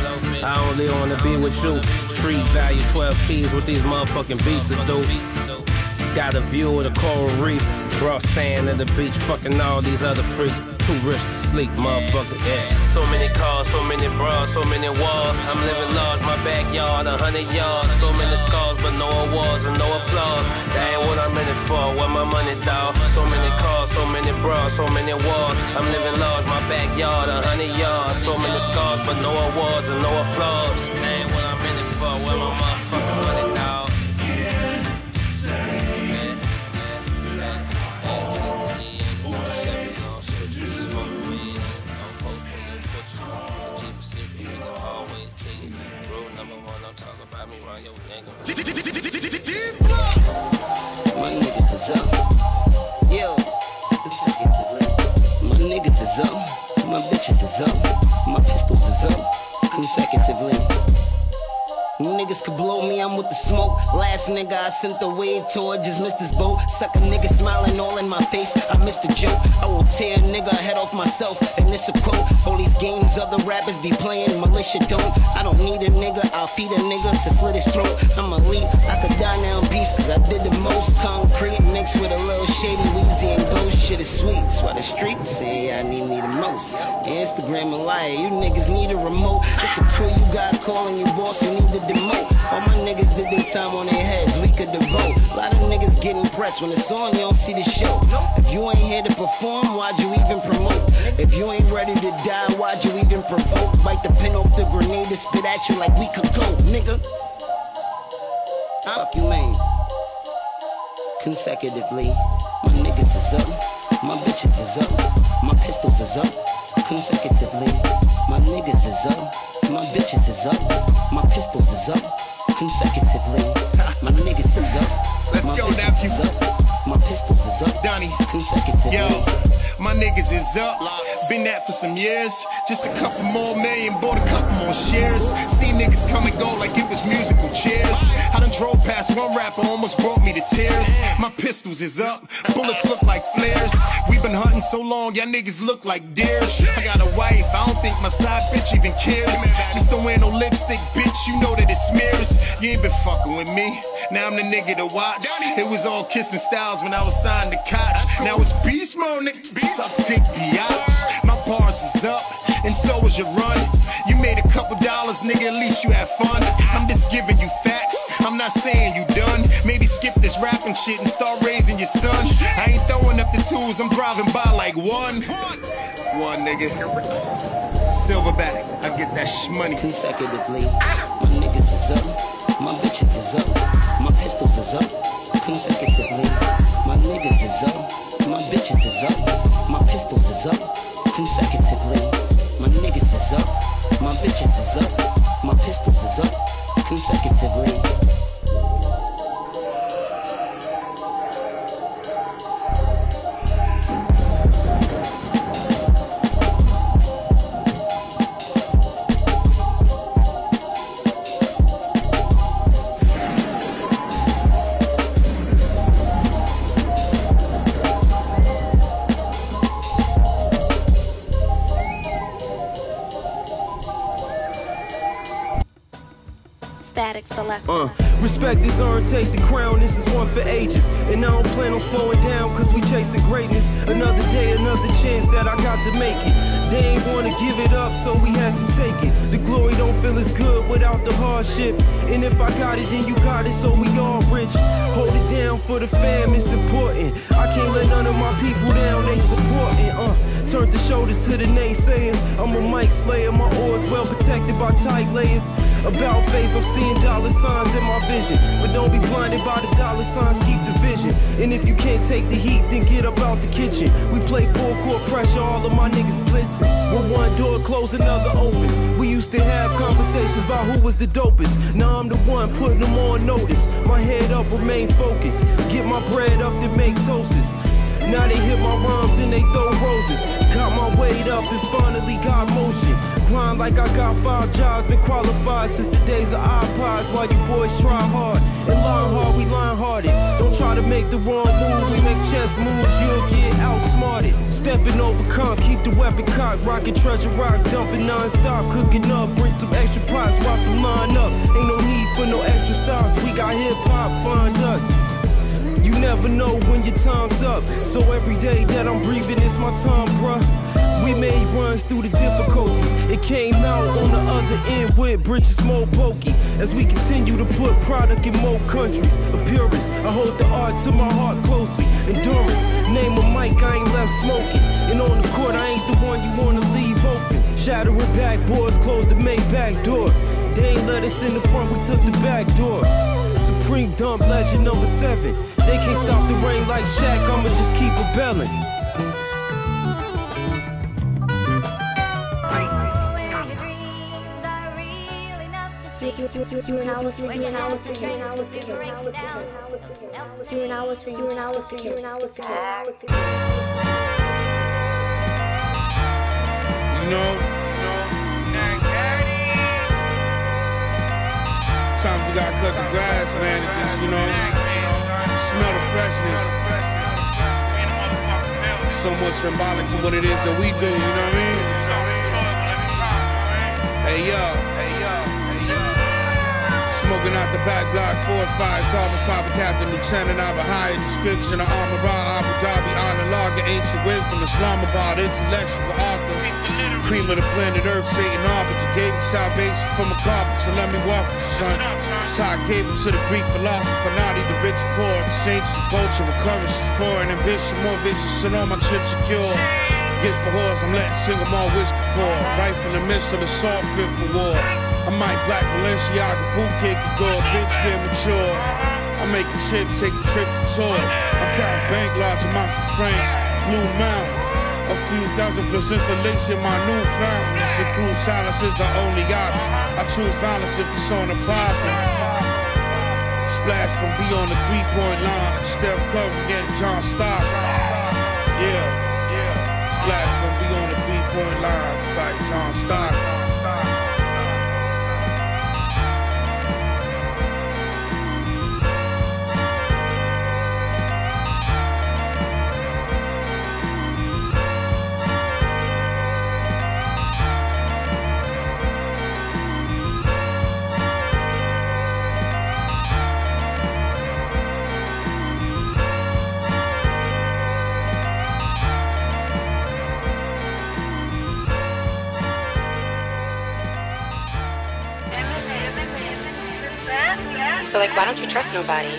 I only wanna be with you. Street value 12 keys with these motherfucking beats to do. Got a view of the coral reef. Brought sand at the beach, fucking all these other freaks. Too rich to sleep, motherfucker. Yeah. So many cars, so many bras, so many walls. I'm living large, my backyard, a hundred yards. So many scars, but no awards and no applause. That ain't what I'm in it for. Where my money, dawg? So many cars, so many bras, so many walls. I'm living large, my backyard, a hundred yards. So many scars, but no awards and no applause. That ain't what I'm in it for. Where my money, My niggas is up. Yo, my niggas is up. My bitches is up. My pistols is up consecutively. Niggas could blow me, I'm with the smoke. Last nigga I sent the wave toward just missed his boat. Suck a nigga smiling all in my face. I missed the joke. I will tear a nigga head off myself. And this a quote. All these games other rappers be playing, militia don't. I don't need a nigga, I'll feed a nigga to slit his throat. I'm leap, I could die now in peace, cause I did the most. Concrete mixed with a little shady Weezy and ghost. Shit is sweet, that's why the streets say I need me the most. Instagram a liar, you niggas need a remote. It's the crew you got calling you boss, you need to demote. All my niggas did their time on their heads, we could devote. A lot of niggas getting pressed when it's on, you don't see the show. If you ain't here to perform, why'd you even promote? If you ain't ready to die, why'd you even provoke? Bite the pin off the grenade and spit at you like we could go, nigga. Fuck you, man. Consecutively, my niggas is up, my bitches is up, my pistols is up. Consecutively, my niggas is up, my bitches is up, my pistols is up. Consecutively, my niggas is up, Let's my go, bitches is up, my pistols is up. Donnie, consecutively. Yo, my niggas is up. Been that for some years. Just a couple more million, bought a couple more shares. See niggas come and go like it was musical chairs. I done drove past one rapper, almost brought me to tears. My pistols is up, bullets look like flares. we been hunting so long, y'all niggas look like deers. I got a wife, I don't think my side bitch even cares. Just don't wear no lipstick, bitch, you know that it smears. You ain't been fucking with me. Now I'm the nigga to watch. It was all kissing styles when I was signed to Koch. Now it's beast mode, nigga. Beast. Suck dick, biatch. My bars is up, and so is your run. You made a couple dollars, nigga, at least you had fun. I'm just giving you facts. I'm not saying you done. Maybe skip this rapping shit and start raising your son. I ain't throwing up the tools, I'm driving by like one. One nigga. Silverback, I get that sh- money. Consecutively, my niggas is up, my bitches is up, my pistols is up. Consecutively, niggas is up, my bitches is up, my pistols is up. Consecutively, my niggas is up, my bitches is up, my pistols is up. Consecutively. Static select. Uh, respect is earned, take the crown, this is one for ages. And I don't plan on slowing down, cause we chasing greatness. Another day, another chance that I got to make it. They ain't wanna give it up, so we had to take it. The glory don't feel as good without the hardship. And if I got it, then you got it, so we all rich. Hold it down for the fam, it's important. I can't let none of my people down, they supporting. Uh, turn the shoulder to the naysayers. I'm a mic slayer, my oars well protected by tight layers. About face, I'm seeing dollar signs in my vision. But don't be blinded by the dollar signs, keep the vision. And if you can't take the heat, then get up out the kitchen. We play full court pressure, all of my niggas blitzing. When one door close, another opens. We used to have conversations about who was the dopest. Now I'm the one putting them on notice. My head up, remain focused. Get my bread up to make toasts. Now they hit my rhymes and they throw roses. Got my weight up and finally got motion. Grind like I got five jobs, been qualified since the days of iPods. While you boys try hard and learn hard, we learn hearted. Don't try to make the wrong move, we make chess moves, you'll get outsmarted. Stepping over comp, keep the weapon cocked, rocking treasure rocks, dumping non-stop, cooking up, bring some extra pots, watch them line up. Ain't no need for no extra stops, we got hip hop, find us. You never know when your time's up. So every day that I'm breathing, it's my time, bruh. We made runs through the difficulties. It came out on the other end with bridges more pokey. As we continue to put product in more countries. A purist, I hold the art to my heart closely. Endurance, name a mic, I ain't left smoking. And on the court, I ain't the one you wanna leave open. Shattering backboards, close the main back door. They ain't let us in the front, we took the back door. Supreme dump legend number seven. They can't stop the rain like Shaq, I'ma just keep it belling. You, and I was three, you and I was three, you and I was three, you and I was three, you and I was three, you and I was three, you and I was three. you know. Sometimes you gotta cut the grass, man, and just, you know, smell the freshness. Somewhat symbolic to what it is that we do, you know what I mean? Hey yo, smoking out the back block, four, fives, carbon fiber captain, lieutenant, I've a higher description of armor, Abu Dhabi, honor lager, ancient wisdom, Islamabad, intellectual author, cream of the planet Earth, Satan arbiter, gave me salvation from a carpet, so let me walk with you, son. So I gave it to the Greek philosopher, Nadi, the rich poor, exchanges of culture, of foreign ambition, more vicious, and all my chips secure. Gifts for whores, I'm letting single more whiskey pour. Rifle in the midst of the salt fit for war. I might black Balenciaga boot kick the door, bitch mature. I'm making chips, taking trips to tours. I'm counting bank large amounts of francs, blue mountains. A few thousand plus installation, my new fountain. Shakur silence is the only option. I choose violence if it's on the poppin'. Splash from beyond the three-point line. Steph Curry and John Stockton. Yeah. Splash from beyond the three-point line. Like John Stockton. Trust nobody?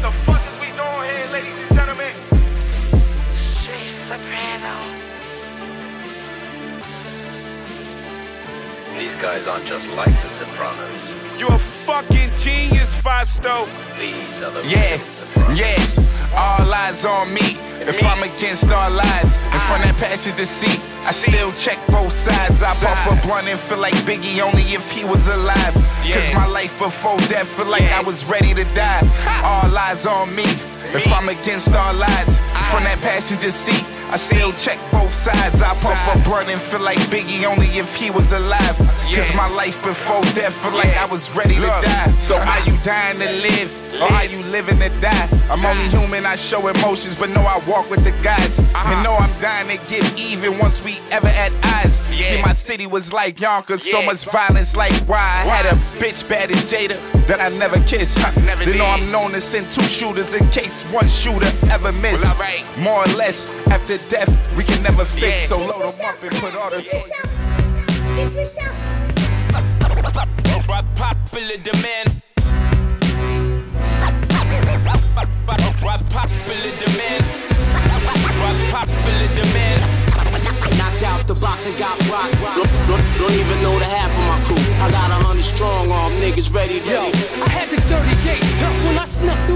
The fuck is we doing here, ladies and gentlemen? Street soprano. These guys aren't just like the Sopranos. You're a fucking genius, Fasto. These are the Yeah, Sopranos. yeah. All eyes on me. If I'm against all odds, in front that passenger seat, I still check both sides. I puff a blunt and feel like Biggie only if he was alive. Cause my life before death feel like I was ready to die. All eyes on me. If I'm against all odds, from that passenger seat, I still check both sides. I puff a blunt and feel like Biggie only if he was alive. Cause my life before death feel like I was ready to die. So are you dying to live? Or are you living to die? I'm only human, I show emotions, but know I walk with the gods. And know I'm dying to get even once we ever at odds. See, my city was like Yonkers, so much violence like why I had a bitch bad as Jada that I never kissed. They know I'm known to send two shooters in case one shooter ever miss. More or less, after death, we can never fix. So load them up and put all the Popular demand. Popular demand. Popular demand. Knocked out the box and got rock. Don't, don't, don't even know the half of my crew. I got a hundred strong arm niggas ready, ready. Yo, I had the 38 tuck when I snuck through the pearly gates.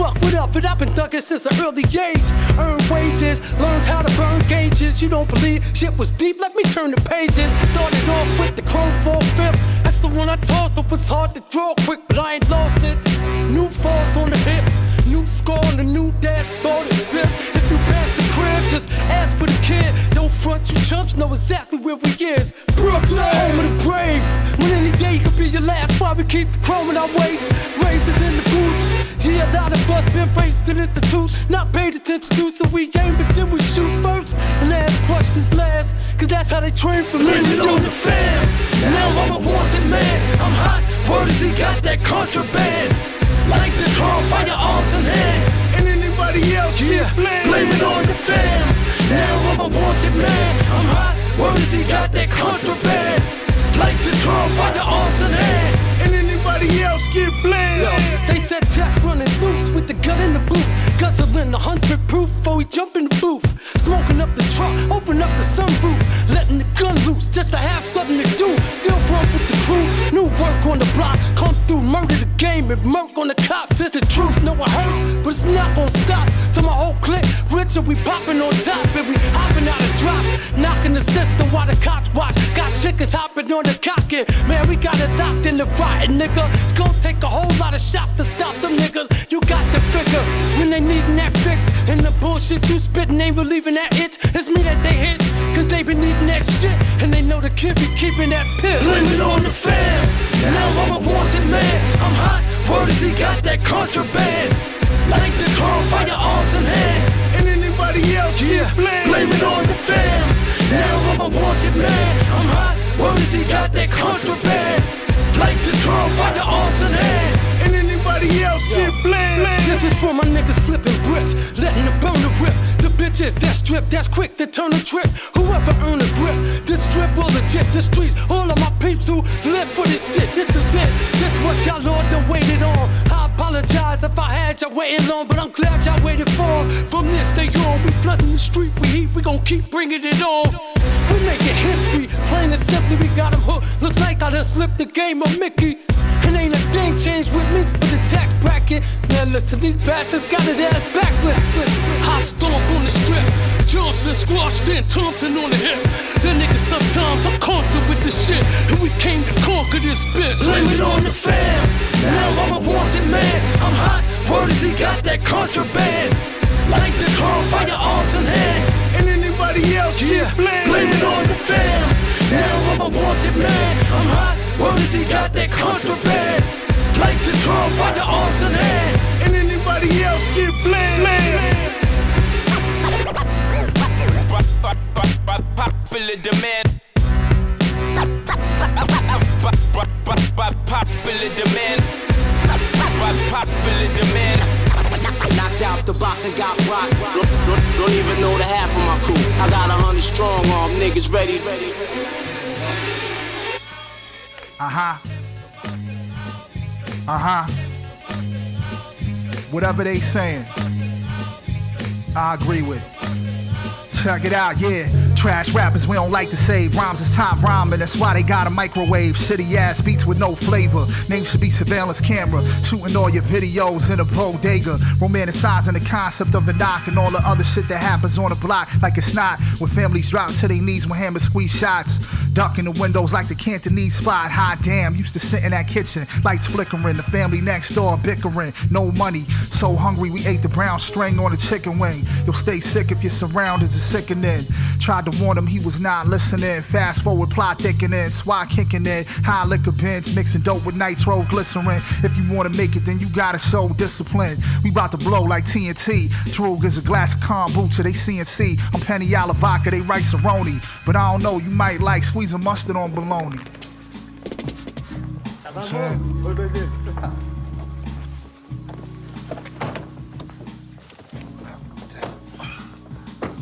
Fuck what up, but I've been thugging since an early age. Earned wages, learned how to burn gauges. You don't believe shit was deep? Let me turn the pages. Started off with the chrome 4 fifth. That's the one I tossed. It was hard to draw quick, but I ain't lost it. New falls on the hip. New score on the new dashboard and zip. If you pass the crib, just ask for the kid. Don't front, you chumps know exactly where we is. Brooklyn, home of the brave. When any day could be your last, why we keep the chrome in our waist. Razors in the boots. Yeah, a lot of us been raised in institutes, not paid attention to, so we aim, but then we shoot first and ask questions last. Cause that's how they train for. Blame it on the fam. Now I'm a wanted man. I'm hot. Word is he got that contraband. Like the Trump, firearms in hand. And anybody else yeah. blame, blame it on the fam. Now I'm a wanted man. I'm hot. Word is he got that contraband. Like the Trump, firearms in hand. And anybody else get Yo, they said Jack running loose with the gun in the boot. Guzzling a hundred proof before we jump in the booth. Smoking up the truck, open up the sunroof. Letting the gun loose just to have something to do. Still run with the crew. New work on the block. Come through, murder the game. and murk on the cops. It's the truth, no it hurts, but it's not gonna stop. To my whole clique, rich and we popping on top, and we hopping out of drops, knocking the system while the cops watch. Got chickens hopping on the cocket, man, we got it locked in the rotten nigga. It's gonna take a whole lot of shots to stop them niggas. You got the figure when they needin' that fix, and the bullshit you spittin' ain't relieving that itch. It's me that they hit, cause they been needing that shit, and they know the kid be keeping that pill. Blame it on the fam. Now I'm a wanted man. I'm hot. Word is he got that contraband. Like the drum, firearms in hand. And anybody else yeah. blame. blame it on the fam. Now I'm a wanted man. I'm hot. Word is he got that contraband. Like the drum, firearms This is for my niggas flipping bricks, letting the burner rip. The bitches that strip, that's quick to turn a trip. Whoever earn a grip, this strip will legit. The streets, all of my peeps who live for this shit. This is it. This what y'all all done waited on. I apologize if I had y'all waiting long, but I'm glad y'all waited for. From this day on, we flooding the street, we heat, we gon' keep bringing it on. We making history, plain and simply, we got 'em hooked. Looks like I done slipped the game of Mickey. And ain't a thing changed with me but the tax bracket. Now listen, these bastards got it ass backwards. Hot stomp on the strip. Johnson squashed in, Thompson on the hip. That nigga sometimes I'm constant with this shit. And we came to conquer this bitch. Blame it on the fam. Now I'm a wanted man. I'm hot. Word is he got that contraband. Like the drum, firearms in hand. And anybody else yeah. get blamed. Blame it on the fam. Now I'm a wanted man. I'm hot. Word is he got that contraband. Like the drum, firearms in hand. And anybody else get blamed. Popular demand. Popular demand. Popular demand. Knocked out the box and got rocked. Don't, don't, don't even know the half of my crew. I got a hundred strong arm niggas ready. Uh huh. Uh huh. Whatever they saying, I agree with. Check it out, yeah. Trash rappers, we don't like to say rhymes is top rhyming. That's why they got a microwave. Shitty ass beats with no flavor. Name should be surveillance camera. Shooting all your videos in a bodega. Romanticizing the concept of the knock and all the other shit that happens on the block like it's not. When families drop to their knees when hammers squeeze shots. Ducking the windows like the Cantonese spot. Hot damn, used to sit in that kitchen. Lights flickering. The family next door bickering. No money. So hungry we ate the brown string on a chicken wing. You'll stay sick if your surroundings are sickening. Tried to warn him he was not listening. Fast forward, plot thickening, swat kicking in. High liquor bench, mixing dope with nitro glycerin. If you wanna make it, then you gotta show discipline. We about to blow like TNT. Droog is a glass of kombucha, they CNC. I'm penne vodka, they Rice-A-Roni. But I don't know, you might like squeezing mustard on bologna.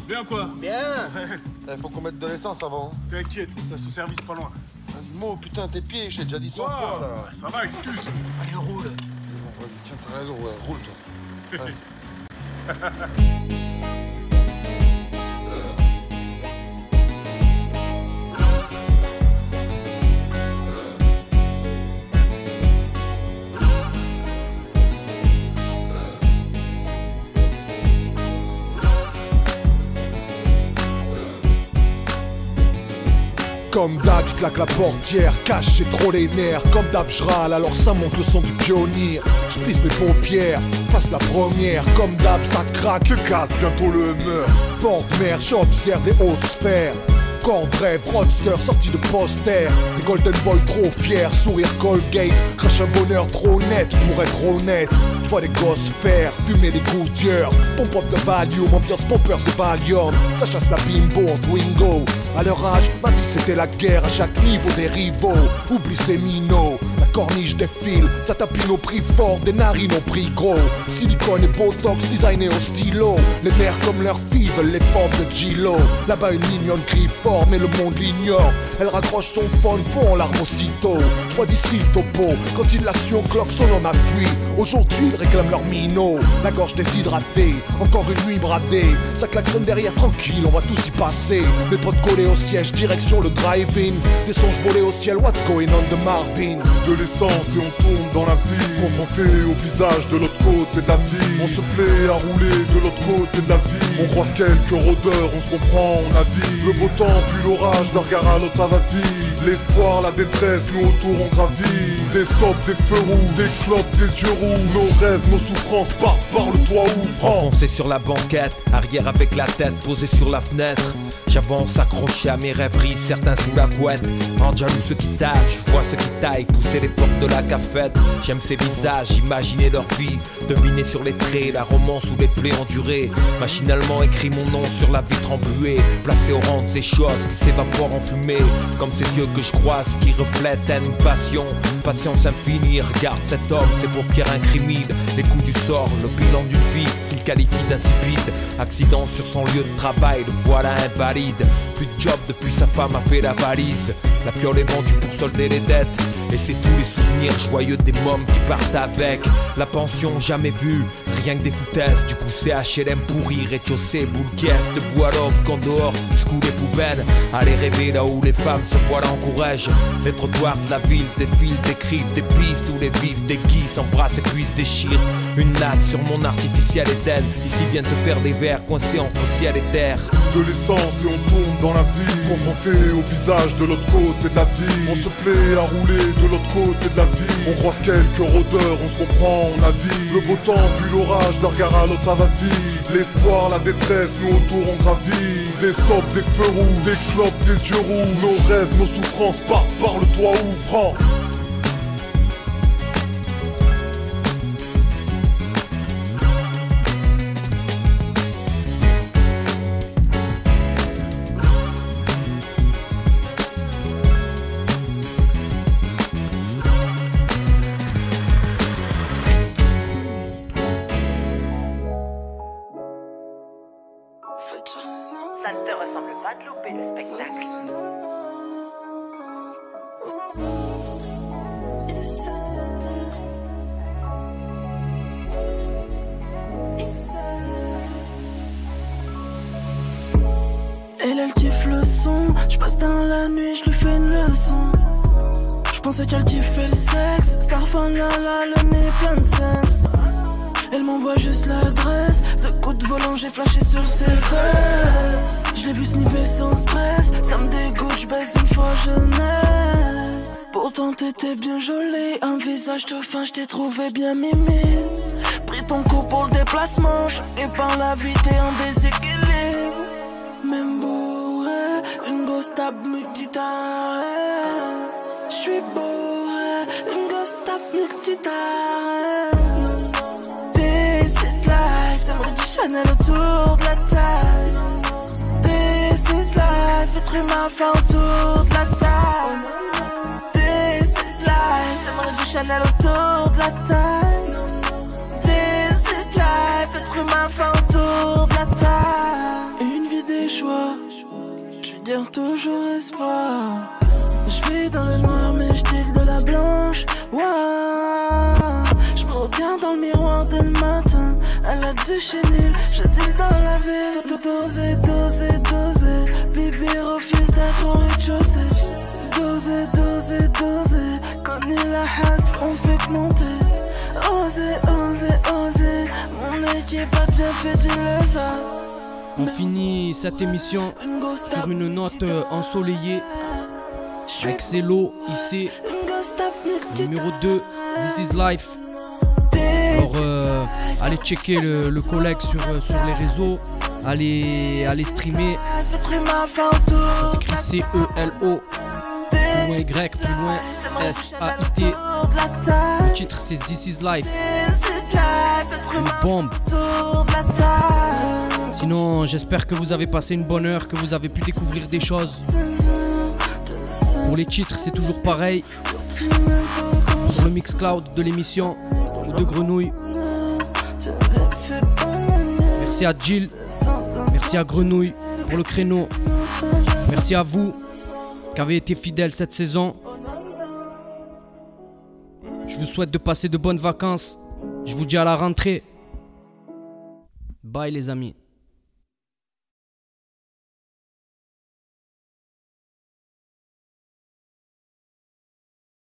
Bien quoi Bien Il faut qu'on mette de l'essence avant. T'inquiète, c'est station-service pas loin. Mo, putain, tes pieds, j'ai déjà dit 100 fois là. Ça va, excuse. Allez, roule. Ouais, tiens, t'as raison, ouais, roule toi. Ouais. Comme d'hab, il claque la portière, cache, j'ai trop les nerfs. Comme d'hab, je alors ça monte le son du pionnier. Je plisse les paupières, passe la première. Comme d'hab, ça craque, que casse bientôt le humeur. Porte-mer, j'observe les hautes sphères. Cordray, Roadster, sorti de poster. Les Golden Boy trop fiers, sourire Colgate. Crache un bonheur trop net pour être honnête. Je vois des gosses faire, fumer des gouttières. Pompe up de Valium, ambiance pomper c'est Valium. Ça chasse la bimbo en Twingo. À leur âge, ma vie c'était la guerre à chaque niveau des rivaux. Oublie ces minots, corniche défile, ça tapine au prix fort, des narines au prix gros. Silicone et botox designé au stylo. Les nerfs comme leur fille veulent les formes de Gilo. Là-bas une mignonne crie fort, mais le monde l'ignore. Elle raccroche son phone, fond en larmes aussitôt. Je vois d'ici le topo, quand il la su au son homme a fui. Aujourd'hui, ils réclament leur minot, la gorge déshydratée. Encore une nuit bradée, ça klaxonne derrière tranquille, on va tous y passer. Mes potes collés au siège, direction le drive-in. Des songes volés au ciel, what's going on de Marvin? Et on tourne dans la vie. Confronté au visage de l'autre côté de la vie. On se plaît à rouler de l'autre côté de la vie. On croise quelques rôdeurs, on se comprend, on a vie. Le beau temps puis l'orage, d'un regard à l'autre ça va vite. L'espoir, la détresse, nous autour on gravit. Des stops, des feux rouges, des clopes, des yeux rouges. Nos rêves, nos souffrances partent par le toit ouvrant. Enfoncé sur la banquette, arrière avec la tête posée sur la fenêtre. J'avance accroché à mes rêveries, certains sous la couette. En jaloux ceux qui tâchent, vois ceux qui taillent, pousser les portes de la cafette. J'aime ces visages, imaginer leur vie, deviner sur les traits la romance ou les plaies endurées. Machinalement écrit mon nom sur la vitre embuée, placé au rang de ces choses qui s'évaporent en fumée. Comme ces yeux que je croise qui reflètent haine, passion, patience infinie. Regarde cet homme, c'est pour Pierre incrimide. Les coups du sort, le bilan d'une vie qu'il qualifie d'insipide. Accident sur son lieu de travail, le voilà invalide. Plus de job depuis sa femme a fait la valise. La piole est vendue pour solder les dettes. Et c'est tous les souvenirs joyeux des mômes qui partent avec La pension jamais vue, rien que des foutaises. Du coup c'est HLM pourri, rez-de-chaussée, boule caisse Debout à l'aube, quand dehors, scout les poubelles. Allez rêver là où les femmes se voilent en courage. Les trottoirs de la ville défilent, décrivent des pistes Où les vis des qui s'embrassent et puissent déchirent Une natte sur mon artificiel Éden Ici viennent se faire des verres coincés entre ciel et terre. De l'essence et on tourne dans la vie. Confronté au visage de l'autre côté de la vie. On se plaît à rouler de l'autre côté de la vie. On croise quelques rôdeurs, on se comprend, on a vie. Le beau temps puis regard à l'autre ça. L'espoir, la détresse, nous autour on gravit. Des stops, des feux rouges, des clopes, des yeux rouges. Nos rêves, nos souffrances partent par le toit ouvrant. T'étais bien jolie. Un visage de fin, je t'ai trouvé bien mimi. Pris ton coup pour le déplacement. Et par la vie, t'es un déséquilibre. Même bourré, une grosse table dit Je suis bourré, une grosse table dit This is life, t'aimerais du Chanel autour de la taille. This is life, être humain fait autour autour de la. Une vie des choix, je dire toujours espoir. Je vis dans le noir, mais je de la blanche. Wow. Je me regarde dans le miroir dès le matin. Elle a du chenil, je deal dans la ville. Dosé, dosé, dosé. Bibi refuse d'être au rez-de-chaussée. Dosé, dosé, dosé. Connais la hasse, on fait que monter. Osez, osez, On finit cette émission sur une note euh, ensoleillée. avec Celo, IC, numéro 2, This is Life. Alors, euh, allez checker le, le collègue sur, euh, sur les réseaux, allez, allez streamer. Ça s'écrit C-E-L-O, plus loin Y, plus loin S-A-I-T. Le titre c'est This is Life. Une bombe. Sinon, j'espère que vous avez passé une bonne heure, que vous avez pu découvrir des choses. Pour les titres, c'est toujours pareil. Sur le Mixcloud de l'émission de Grenouille. Merci à Jill. Merci à Grenouille pour le créneau. Merci à vous qui avez été fidèles cette saison. Je vous souhaite de passer de bonnes vacances. Je vous dis à la rentrée. Bye les amis.